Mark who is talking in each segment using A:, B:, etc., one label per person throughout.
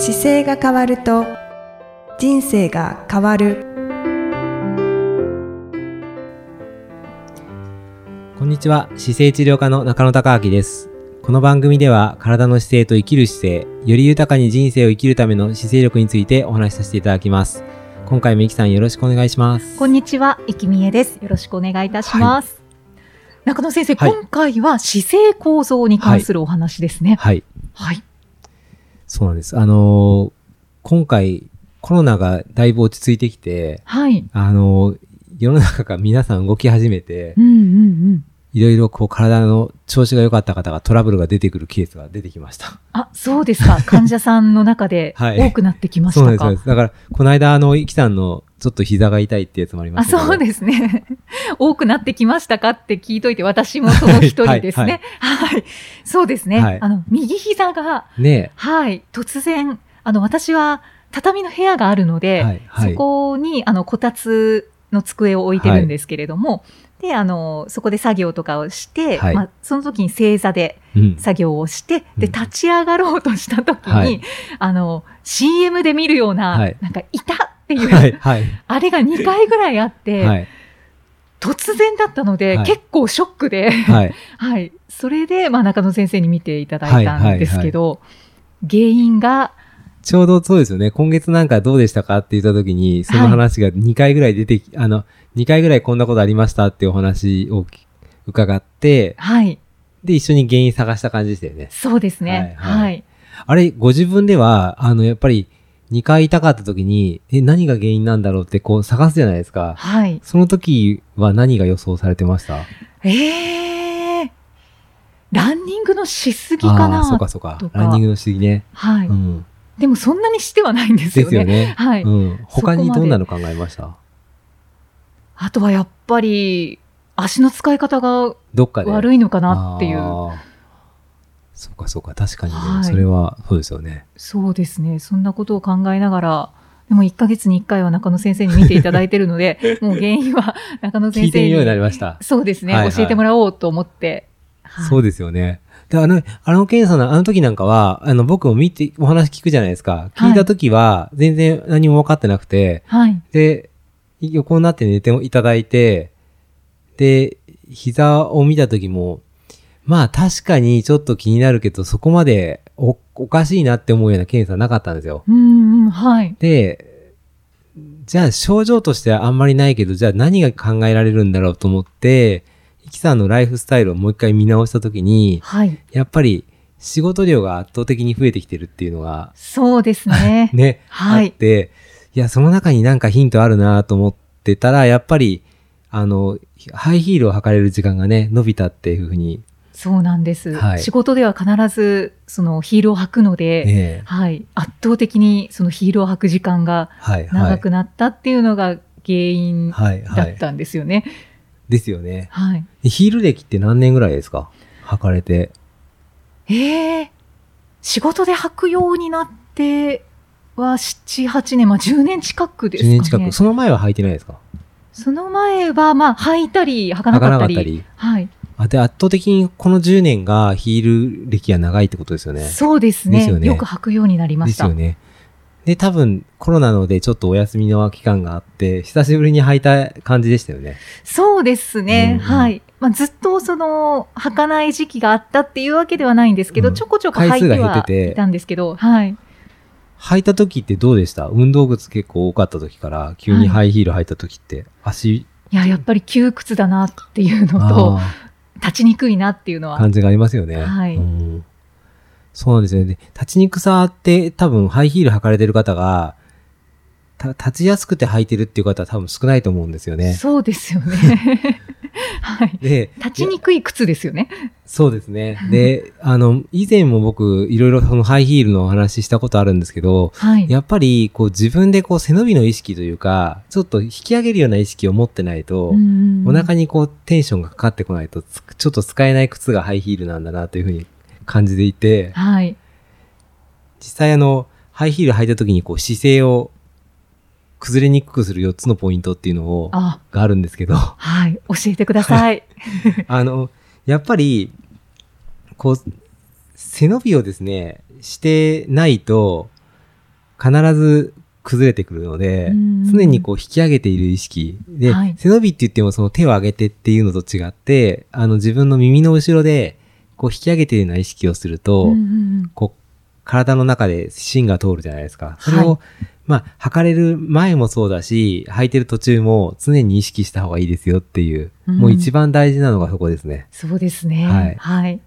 A: 姿勢が変わると人生が変わる。
B: こんにちは。姿勢治療科の中野孝明です。この番組では体の姿勢と生きる姿勢より豊かに人生を生きるための姿勢力についてお話しさせていただきます。今回もいきさんよろしくお願いします。
C: こんにちは、いきみえです。よろしくお願いいたします。中野先生、
B: はい。
C: 今回は姿勢構造に関するお話ですね。
B: はい。
C: はい。
B: そうなんですあのー今回コロナがだいぶ落ち着いてきて
C: はい。
B: あのー世の中が皆さん動き始めて
C: うんうんうん。
B: いろいろこう体の調子が良かった方がトラブルが出てくるケースが出てきました。
C: あ、そうですか。患者さんの中で
B: はい
C: 多くなってきまし
B: そうなんです。そう
C: たか。
B: ですだから、この間、あの、イキさんのちょっと膝が痛いってやつもありま
C: あ、
B: したけど。
C: そうですね。多くなってきましたかって聞いといて、私もその一人ですね。はい。そうですね。
B: はい
C: あの、右膝が、
B: ね
C: はい、突然、あの、私は畳の部屋があるので、
B: はいはい
C: そこに、あの、こたつの机を置いてるんですけれども、で、あの、そこで作業とかをして、
B: はい
C: まあ、その時に正座で。作業をして、で、
B: うん
C: 立ち上がろうとした時に、
B: はい
C: あの、CM で見るような、
B: はい
C: なんか、いたっていう、
B: はい、はい。
C: あれが2回ぐらいあって、
B: はい。
C: 突然だったので、
B: はい
C: 結構ショックで、
B: はい。
C: はい。それで、まあ、中野先生に見ていただいたんですけど、原因が、
B: ちょうどそうですよね。今月なんかどうでしたかって言った時に、その話が2回ぐらい出てき、あの、2回ぐらいこんなことありましたっていうお話をき伺って、
C: はい。
B: で、一緒に原因探した感じでしたよね。
C: そうですね。
B: はいはい
C: はい。
B: あれ、ご自分では、あの、やっぱり、2回痛かった時に、え、何が原因なんだろうってこう探すじゃないですか。
C: はい。
B: その時は何が予想されてました？
C: ええランニングのしすぎかな？
B: そうかそうかランニングのしすぎね。
C: はい、
B: うん。
C: でもそんなにしてはないんです
B: で
C: よね。
B: すよね。
C: はい、
B: うん。他にどんなの考えました？
C: あとはやっぱり、足の使い方が
B: どっかで。
C: 悪いのかなっていう。
B: そうかそうか。確かにね。
C: はい
B: それは、そうですよね。
C: そうですね。そんなことを考えながら、でも1ヶ月に1回は中野先生に見ていただいてるので、もう原因は 中野先生に。
B: 聞いてみるようになりました。
C: そうですね、
B: はいはい
C: 教えてもらおうと思って。はい
B: そうですよね。で、あの、あの検査の、あの時なんかは、あの、僕も見て、お話聞くじゃないですか。聞いた時は、全然何も分かってなくて、
C: はい。
B: で、横になって寝ていただいて、で、膝を見た時も、まあ確かにちょっと気になるけど、そこまでおおかしいなって思うような検査なかったんですよ。
C: うんうん、はい。
B: で、じゃあ症状としてはあんまりないけど、じゃあ何が考えられるんだろうと思って、イキさんのライフスタイルをもう一回見直した時に、
C: はい。
B: やっぱり仕事量が圧倒的に増えてきてるっていうのが、
C: そうですね。
B: ね、
C: はい
B: あって、いや、その中になんかヒントあるなと思ってたら、やっぱり、あの、ハイヒールを履かれる時間がね、伸びたっていうふうに、
C: そうなんです。
B: はい
C: 仕事では必ず、そのヒールを履くので、
B: ええ
C: はい。圧倒的にそのヒールを履く時間が
B: はい、はい。
C: 長くなったっていうのが原因
B: はい、はい。
C: だったんですよね。
B: ですよね。
C: はい。
B: でヒール歴って何年ぐらいですか？履かれて。
C: ええ仕事で履くようになっては7、8年、まあ10年近くです
B: 10
C: かね。
B: 年近く。その前は履いてないですか？
C: その前は、まあ、履いたり、履かな
B: 履か
C: ったり。
B: かったり。
C: はい。
B: あで、圧倒的にこの10年がヒール歴が長いってことですよね。
C: そうですね
B: ですよね
C: よく履くようになりました。
B: ですよね。で、多分コロナのでちょっとお休みの期間があって、久しぶりに履いた感じでしたよね。
C: そうですね。
B: うんうん
C: はい。まあ、ずっとその、履かない時期があったっていうわけではないんですけど、
B: うん
C: ちょこちょこ履いては
B: 減ってて
C: いたんですけど、はい。
B: 履いた時ってどうでした？運動靴結構多かった時から、急にハイヒール履いた時って、足、
C: いや、やっぱり窮屈だなっていうのと、
B: あ
C: 立ちにくいなっていうのは。
B: ー感じがありますよね。
C: はい
B: うんそうなんですよね。で立ちにくさって多分ハイヒール履かれてる方が、た立ちやすくて履いてるっていう方は多分少ないと思うんですよね。
C: そうですよね。はい。
B: で、
C: 立ちにくい靴ですよね。
B: そうですね。で、あの、以前も僕、いろいろそのハイヒールのお話ししたことあるんですけど、
C: はい。
B: やっぱり、こう自分でこう背伸びの意識というか、ちょっと引き上げるような意識を持ってないと、
C: うん
B: お腹にこうテンションがかかってこないと、つちょっと使えない靴がハイヒールなんだなというふうに感じていて、
C: はい。
B: 実際あの、ハイヒール履いた時にこう姿勢を崩れにくくする4つのポイントっていうのを、
C: あ、
B: があるんですけど、
C: はい。教えてください。
B: あの、やっぱり、こう、背伸びをですね、してないと、必ず崩れてくるので、
C: うん
B: 常にこう引き上げている意識。で、
C: はい
B: 背伸びって言ってもその手を上げてっていうのと違って、あの自分の耳の後ろでこう引き上げているような意識をすると、こう体の中で芯が通るじゃないですか。それを、
C: はい
B: まあ、測れる前もそうだし、履いてる途中も常に意識した方がいいですよっていう、
C: うん
B: もう一番大事なのがそこですね。
C: そうですね。
B: はい
C: はい。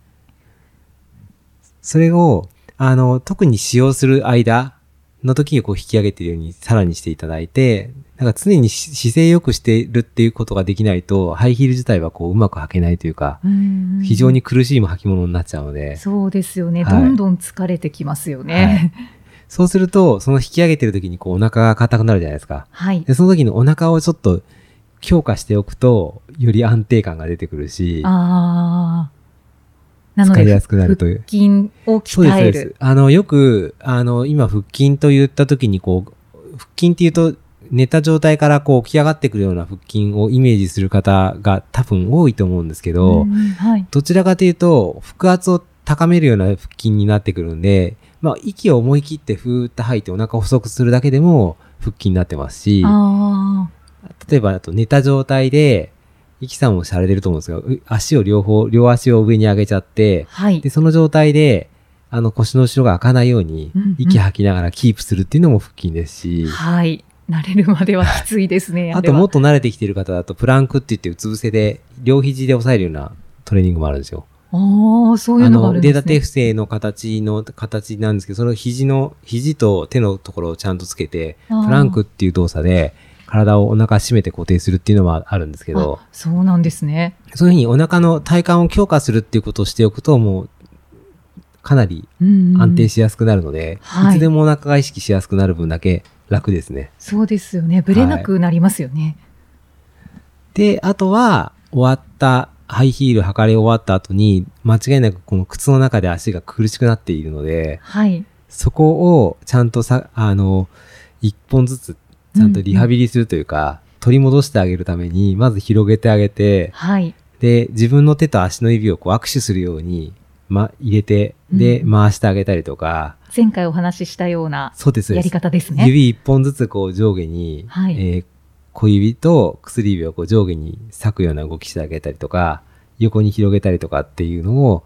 B: それを、あの、特に使用する間の時にこう引き上げているようにさらにしていただいて、なんか常にし姿勢良くしているっていうことができないと、ハイヒール自体はこううまく履けないというか、
C: う
B: 非常に苦しい履物になっちゃうので、
C: そうですよね。
B: はい
C: どんどん疲れてきますよね。
B: そうすると、その引き上げてる時にこうお腹が硬くなるじゃないですか。
C: はい。
B: で、その時にお腹をちょっと強化しておくと、より安定感が出てくるし、
C: ああ。なので、
B: 疲れやすくなるという
C: 腹筋を鍛える
B: うです。。あの、よく、あの、今、腹筋と言った時に、こう、腹筋っていうと、寝た状態からこう起き上がってくるような腹筋をイメージする方が多分多いと思うんですけど、
C: うんはい。
B: どちらかというと、腹圧を高めるような腹筋になってくるんで、まあ、息を思い切ってふーっと吐いてお腹を細くするだけでも腹筋になってますし、
C: あ
B: 例えば、あと寝た状態で、息さんもされてると思うんですが、う足を両方、両足を上に上げちゃって
C: あ。、はい
B: で、。その状態で、あの腰の後ろが開かないように
C: うんうん、
B: 息吐きながらキープするっていうのも腹筋ですし、
C: はい。慣れるまではきついですね。
B: あともっと慣れてきてる方だと、プランクって言ってうつ伏せで、両肘で押さえるようなトレーニングもあるんですよ。
C: ああ、そういう
B: あの、
C: のがあるんですね。
B: 腕立て伏せの形の形なんですけど、その肘の、肘と手のところをちゃんとつけて、プランクっていう動作で、体をお腹締めて固定するっていうのもあるんですけど、
C: あそうなんですね。
B: そういうふうにお腹の体幹を強化するっていうことをしておくと、もう、かなり
C: うんうん
B: 安定しやすくなるので、
C: はい
B: い、つでもお腹が意識しやすくなる分だけ楽ですね。
C: そうですよね。ぶれなくなりますよね。
B: で、あとは、終わった、ハイヒール履かれ終わった後に、間違いなくこの靴の中で足が苦しくなっているので、
C: はい。
B: そこをちゃんとさ、あの、一本ずつ、ちゃんとリハビリするというか、取り戻してあげるために、まず広げてあげて、
C: はい。
B: で、自分の手と足の指をこう握手するように、ま、入れて、で、
C: うん。
B: 回してあげたりとか、
C: 前回お話ししたようなやり方ですね。
B: 指一本ずつこう上下に、
C: はい。
B: えー小指と薬指をこう上下に裂くような動きしてあげたりとか、横に広げたりとかっていうのを、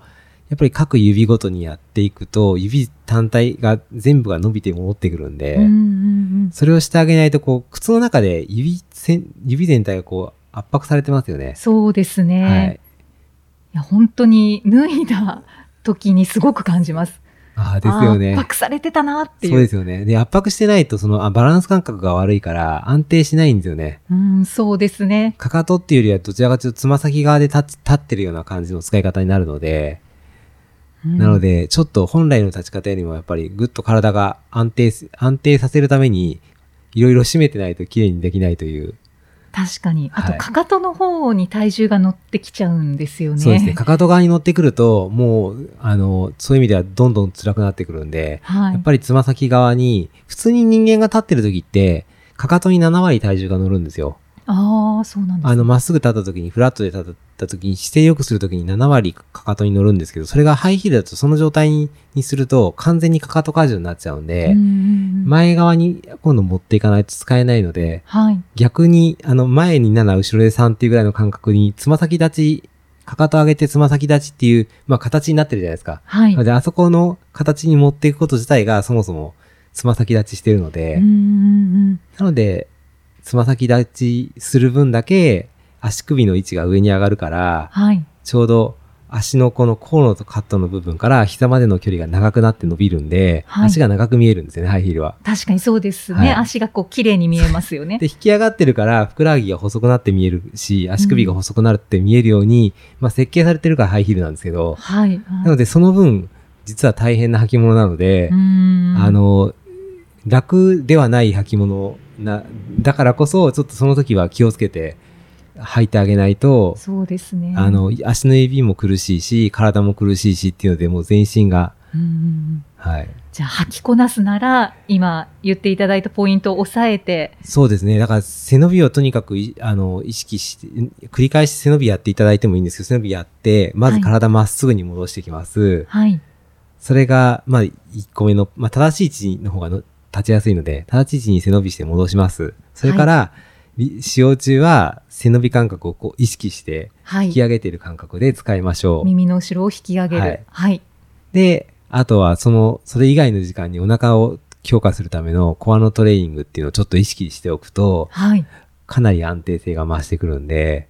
B: やっぱり各指ごとにやっていくと、指単体が全部が伸びて戻ってくるんで、
C: うんうんうん。
B: それをしてあげないと、こう、靴の中で指せん、指全体がこう圧迫されてますよね。
C: そうですね。
B: はい
C: い。や、本当に脱いだ時にすごく感じます。
B: ああ、ですよね
C: 圧。迫されてたなっていう。
B: そうですよね。で、圧迫してないと、そのあバランス感覚が悪いから安定しないんですよね。
C: うん、そうですね。
B: かかとっていうよりはどちらかというとつま先側で立つ立ってるような感じの使い方になるので、
C: うん
B: なの、で、ちょっと本来の立ち方よりもやっぱりぐっと体が安定す、安定させるために、いろいろ締めてないと綺麗にできないという。
C: 確かに。あと、
B: はい
C: かかとの方に体重が乗ってきちゃうんですよね。
B: そうですね。かかと側に乗ってくると、もう、あの、そういう意味ではどんどん辛くなってくるんで、
C: はい。
B: やっぱりつま先側に、普通に人間が立ってる時って、かかとに7割体重が乗るんですよ。
C: ああ、そうなんですね。
B: あの、まっすぐ立った時に、フラットで立った時に、姿勢良くする時に7割かかとに乗るんですけど、それがハイヒールだとその状態ににすると、完全にかかと荷重になっちゃうんで、
C: うん
B: 前側に今度持っていかないと使えないので、
C: はい。
B: 逆に、あの、前に7、後ろで3っていうぐらいの感覚に、つま先立ち、かかと上げてつま先立ちっていう、まあ形になってるじゃないですか。
C: はい。
B: で、あそこの形に持っていくこと自体がそもそもつま先立ちしてるので、なので、つま先立ちする分だけ足首の位置が上に上がるから、
C: はい。
B: ちょうど足のこの甲のカットの部分から膝までの距離が長くなって伸びるんで、
C: はい
B: 足が長く見えるんですよね、ハイヒールは。
C: 確かにそうですね。
B: はい
C: 足がこう、綺麗に見えますよね
B: で、。引き上がってるから、ふくらはぎが細くなって見えるし、足首が細くなって見えるように、まあ設計されてるからハイヒールなんですけど、
C: はい。
B: なのでその分、実は大変な履物なので、
C: うん
B: あ、の、楽ではない履物な、だからこそ、ちょっとその時は気をつけて履いてあげないと、
C: そうですね。
B: あの、足の指も苦しいし、体も苦しいしっていうので、もう全身が、はい。
C: じゃあ、履きこなすなら、今言っていただいたポイントを押さえて、
B: そうですね。だから背伸びをとにかくい、あの、意識して、繰り返し背伸びやっていただいてもいいんですけど、背伸びやって、まず体まっすぐに戻していきます。
C: はい。
B: それが、まあ、1個目の、まあ、正しい位置の方がの立ちやすいので、正しい位置に背伸びして戻します。それから、り使用中は背伸び感覚をこう意識して
C: はい
B: 引き。上げている感覚で使いましょう。
C: 耳の後ろを引き上げ
B: はい
C: る。はい。
B: で、あとはその、それ以外の時間にお腹を強化するためのコアのトレーニングっていうのをちょっと意識しておくと、
C: はい。
B: かなり安定性が増してくるんで、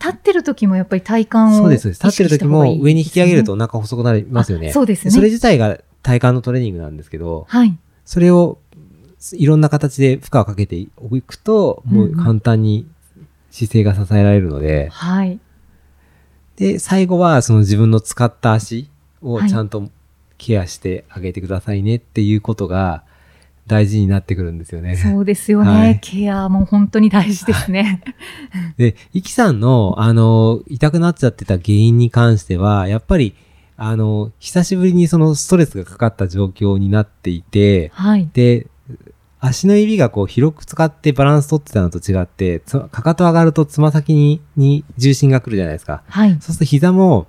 C: 立ってる時もやっぱり体幹を
B: そうです。そうです立ってる時も上に引き上げるとお腹細くなりますよね。
C: あそうですね
B: それ自体が体幹のトレーニングなんですけど、
C: した方がい。
B: それをいろんな形で負荷をかけていくと、もう簡単に姿勢が支えられるので、
C: はい。はい。
B: で、最後はその自分の使った足を
C: はい
B: ちゃんとケアしてあげてくださいねっていうことが大事になってくるんですよね。
C: そうですよね。
B: はい
C: ケアも本当に大事ですね。
B: で、イキさんの、あの、痛くなっちゃってた原因に関しては、やっぱり、あの、久しぶりにそのストレスがかかった状況になっていて、
C: はい。
B: で、足の指がこう広く使ってバランス取ってたのと違って、つかかと上がるとつま先にに重心が来るじゃないですか。
C: はい。
B: そうすると膝も、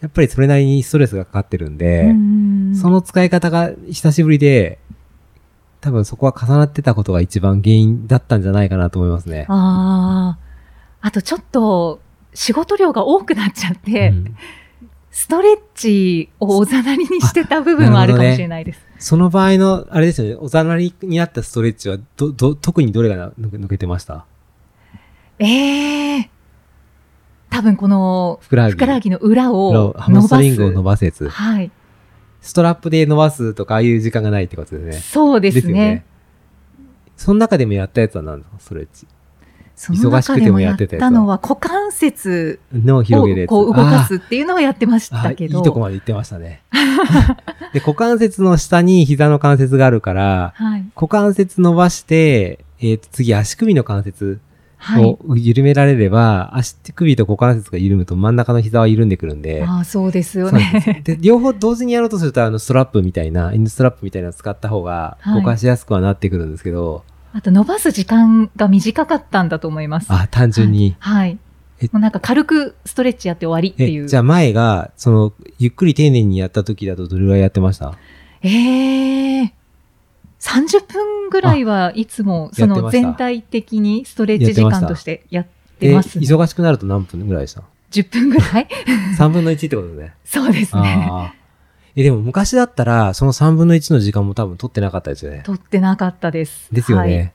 B: やっぱりそれなりにストレスがかかってるんで、
C: うん
B: その使い方が久しぶりで、多分そこは重なってたことが一番原因だったんじゃないかなと思いますね。
C: ああ。あとちょっと仕事量が多くなっちゃって、
B: うん
C: ストレッチをおざなりにしてた部分はあるかもしれないです。
B: その場合の、あれですよね、おざなりになったストレッチは、ど、ど、特にどれがな抜けてました？
C: ええ多分この
B: ふくらはぎ。
C: の裏を
B: ハム
C: 伸ばす。
B: ストリングを伸ばすやつ。
C: はい。
B: ストラップで伸ばすとか、ああいう時間がないってことですね。
C: そうですね。
B: よね。その中でもやったやつは何ですかストレッチ。
C: その中でもやっ
B: 忙しくてもやってた
C: のは股関節
B: の広げるやつ。
C: をこう動かすっていうのをやってましたけど。
B: あいいとこまで行ってましたね。で、股関節の下に膝の関節があるから、
C: はい。
B: 股関節伸ばして、えーと次足首の関節
C: はい。
B: を緩められれば、足首と股関節が緩むと真ん中の膝は緩んでくるんで、
C: ああ、そうですよね。
B: で、両方同時にやろうとすると、あの、ストラップみたいな、インストラップみたいなの使った方が
C: はい
B: 動かしやすくはなってくるんですけど、
C: あと伸ばす時間が短かったんだと思います。
B: あ、単純に。
C: はい。
B: え
C: もうなんか軽くストレッチやって終わりっていう。
B: え、じゃあ前が、その、ゆっくり丁寧にやった時だとどれぐらいやってました？
C: ええ30分ぐらいはいつもその全体的にストレッチ時間としてやってます、ね。
B: え忙しくなると何分ぐらいでした
C: ？10分ぐらい
B: ?3 分の1ってことね。
C: そうですね。
B: え、でも昔だったら、その3分の1の時間も多分取ってなかったですよね。
C: 取ってなかったです。
B: ですよね。
C: はい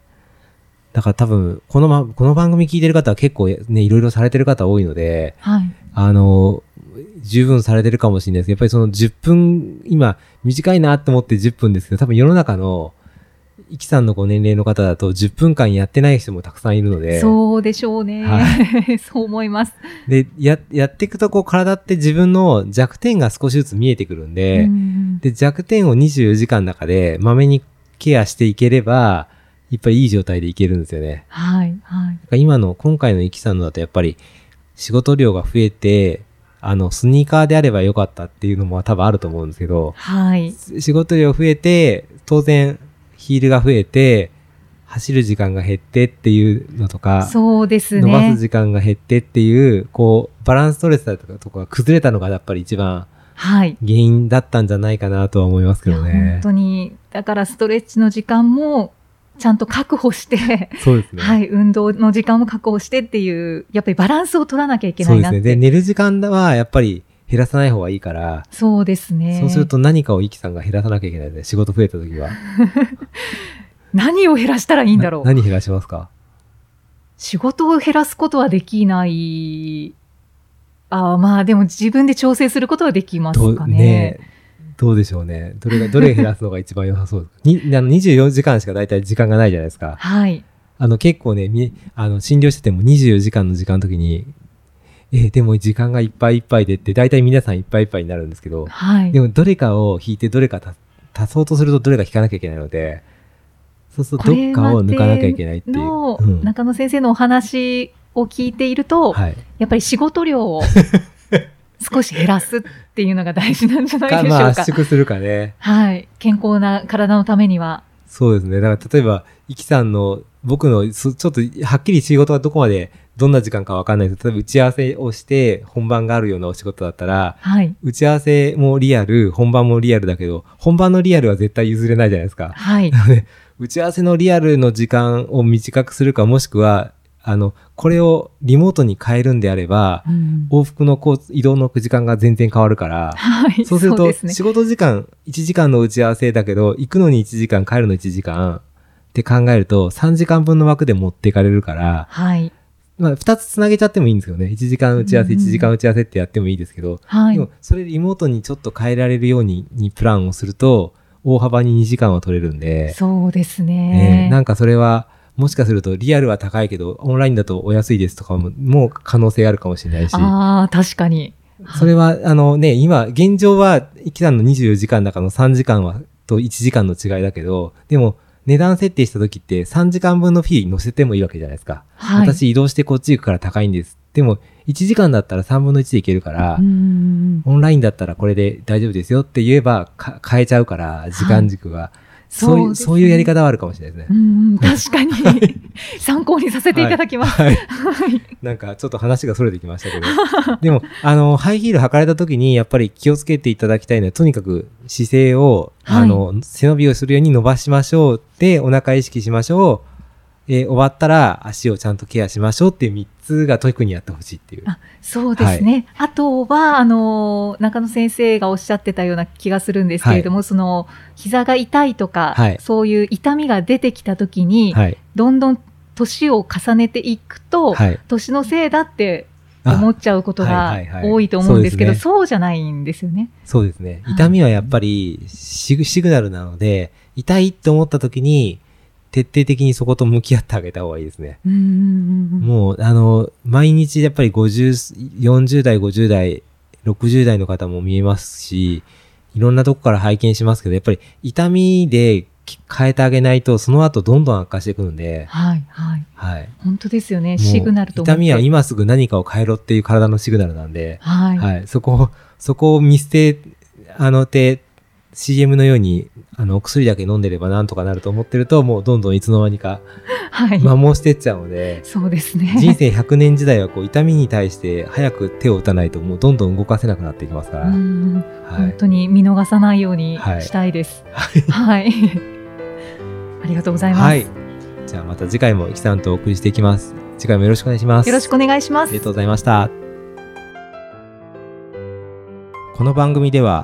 B: だから多分、このま、この番組聞いてる方は結構ね、いろいろされてる方多いので、
C: はい。
B: あの、十分されてるかもしれないですけど、やっぱりその10分、今、短いなって思って10分ですけど、多分世の中の、イキさんのご年齢の方だと10分間やってない人もたくさんいるので、
C: そうでしょうね。
B: は
C: そう思います。
B: で、や、やっていくとこう体って自分の弱点が少しずつ見えてくるんで、
C: うん
B: で、弱点を24時間の中で、まめにケアしていければ、やっぱりいい状態でいけるんですよね。
C: はい。はい。
B: 今の、今回のイキさんのだとやっぱり、仕事量が増えて、あの、スニーカーであればよかったっていうのも多分あると思うんですけど、
C: はい。
B: 仕事量増えて、当然、ヒールが増えて、走る時間が減ってっていうのとか、
C: そうです
B: 伸ばす
C: ね。
B: 時間が減ってっていう、こう、バランストレスだとかとか崩れたのがやっぱり一番
C: はい。
B: 原因だったんじゃないかなとは思いますけどね
C: 本。当に、だからストレッチの時間もちゃんと確保して、
B: そうですね。
C: はい、運動の時間も確保してっていう、やっぱりバランスを取らなきゃいけな
B: そうですね。で、寝る時間はやっぱり減らさない方がいいから、
C: そうですね。
B: そうすると何かをイキさんが減らさなきゃいけないので、仕事増えた時は。
C: 何を減らしたらいいんだろう。
B: な何減らしますか？
C: 仕事を減らすことはできない。ああ、まあでも自分で調整することはできますかね。
B: どうでしょうね。どれが、どれ減らすのが一番良さそうですか？に あの ?24 時間しか大体時間がないじゃないですか。
C: はい。
B: あの結構ね、みあの診療してても24時間の時間の時に、え、でも時間がいっぱいいっぱいでって、大体皆さんいっぱいいっぱいになるんですけど、
C: はい。
B: でもどれかを引いてどれか足足そうとするとどれか引かなきゃいけないので、そうするとどっかを抜かなきゃいけないっていう。
C: 中野先生のお話を聞いていると、
B: はい。
C: やっぱり仕事量を少し減らすっていうのが大事なんじゃないでしょうか。
B: かまあ圧縮するかね。
C: はい。健康な体のためには。
B: そうですね。だから例えば、イキさんの、僕の、そちょっとはっきり仕事がどこまで、どんな時間かわかんないです例えば打ち合わせをして本番があるようなお仕事だったら、
C: はい。
B: 打ち合わせもリアル、本番もリアルだけど、本番のリアルは絶対譲れないじゃないですか。
C: はい。
B: なので、打ち合わせのリアルの時間を短くするか、もしくは、あの、これをリモートに変えるんであれば、
C: うん
B: 往復の移動の時間が全然変わるから、
C: はい。
B: そうすると、仕事時間1時間の打ち合わせだけど、行くのに1時間、帰るの1時間って考えると、3時間分の枠で持っていかれるから、
C: はい。
B: まあ、2つつなげちゃってもいいんですけどね。1時間打ち合わせ、
C: うん
B: 1時間打ち合わせってやってもいいですけど、
C: はい
B: で。も、それリモートにちょっと変えられるように、にプランをすると、大幅に2時間は取れるんで、
C: そうです
B: え
C: ね
B: ー。なんかそれは、もしかするとリアルは高いけど、オンラインだとお安いですとかも、もう可能性あるかもしれないし、
C: ああ、確かに。
B: それは、あのね、今、現状は、イキさんの24時間だからの3時間は、と1時間の違いだけど、でも、値段設定した時って3時間分のフィー乗せてもいいわけじゃないですか。
C: はい。
B: 私移動してこっち行くから高いんです。でも、1時間だったら3分の1でいけるから、オンラインだったらこれで大丈夫ですよって言えばか変えちゃうから、時間軸が。そういう、
C: ね
B: そういうやり方はあるかもしれないですね。
C: うんうん、確かに 参考にさせていただきます。
B: はい。
C: はい。
B: なんかちょっと話がそれてきましたけど。でも、あの、ハイヒール履かれた時にやっぱり気をつけていただきたいのは、とにかく姿勢を、
C: はい
B: あの、背伸びをするように伸ばしましょう。で、お腹意識しましょう。えー終わったら足をちゃんとケアしましょうっていう3つが特にやってほしいっていう。
C: あそうですね。あとは、あの、中野先生がおっしゃってたような気がするんですけれども、その、膝が痛いとか、
B: はい
C: そういう痛みが出てきたときに、
B: はい。
C: どんどん年を重ねていくと、
B: はい。
C: 年のせいだって
B: あ
C: 思っちゃうこと
B: はい
C: が
B: はいはい
C: 多いと思うんですけど、
B: そう
C: じゃないんですよね。
B: そうですね。
C: はい
B: 痛みはやっぱりシグシグナルなので、痛いって思った時に、徹底的にそこと向き合ってあげた方がいいですね。
C: うんうんうん
B: もう、あの、毎日やっぱり50、40代、50代、60代の方も見えますし、いろんなとこから拝見しますけど、やっぱり痛みで変えてあげないと、その後どんどん悪化してくるんで、
C: はい、はい。
B: はい。
C: 本当ですよね。シグナルと。
B: 痛みは今すぐ何かを変えろっていう体のシグナルなんで、
C: はい。
B: はい。そこを、そこを見捨て、あの、て、CM のように、あの、お薬だけ飲んでればなんとかなると思ってると、もうどんどんいつの間にか
C: はい。
B: 摩耗してっちゃうので、
C: そうですね。
B: 人生100年時代はこう痛みに対して早く手を打たないともうどんどん動かせなくなっていきますから。
C: うん
B: はい。
C: 本当に見逃さないように
B: はい
C: したいです。はい。ありがとうございます。
B: はい。じゃあまた次回もイキさんとお送りしていきます。次回もよろしくお願いします。
C: よろしくお願いします
B: ありが。とうございました。この番組では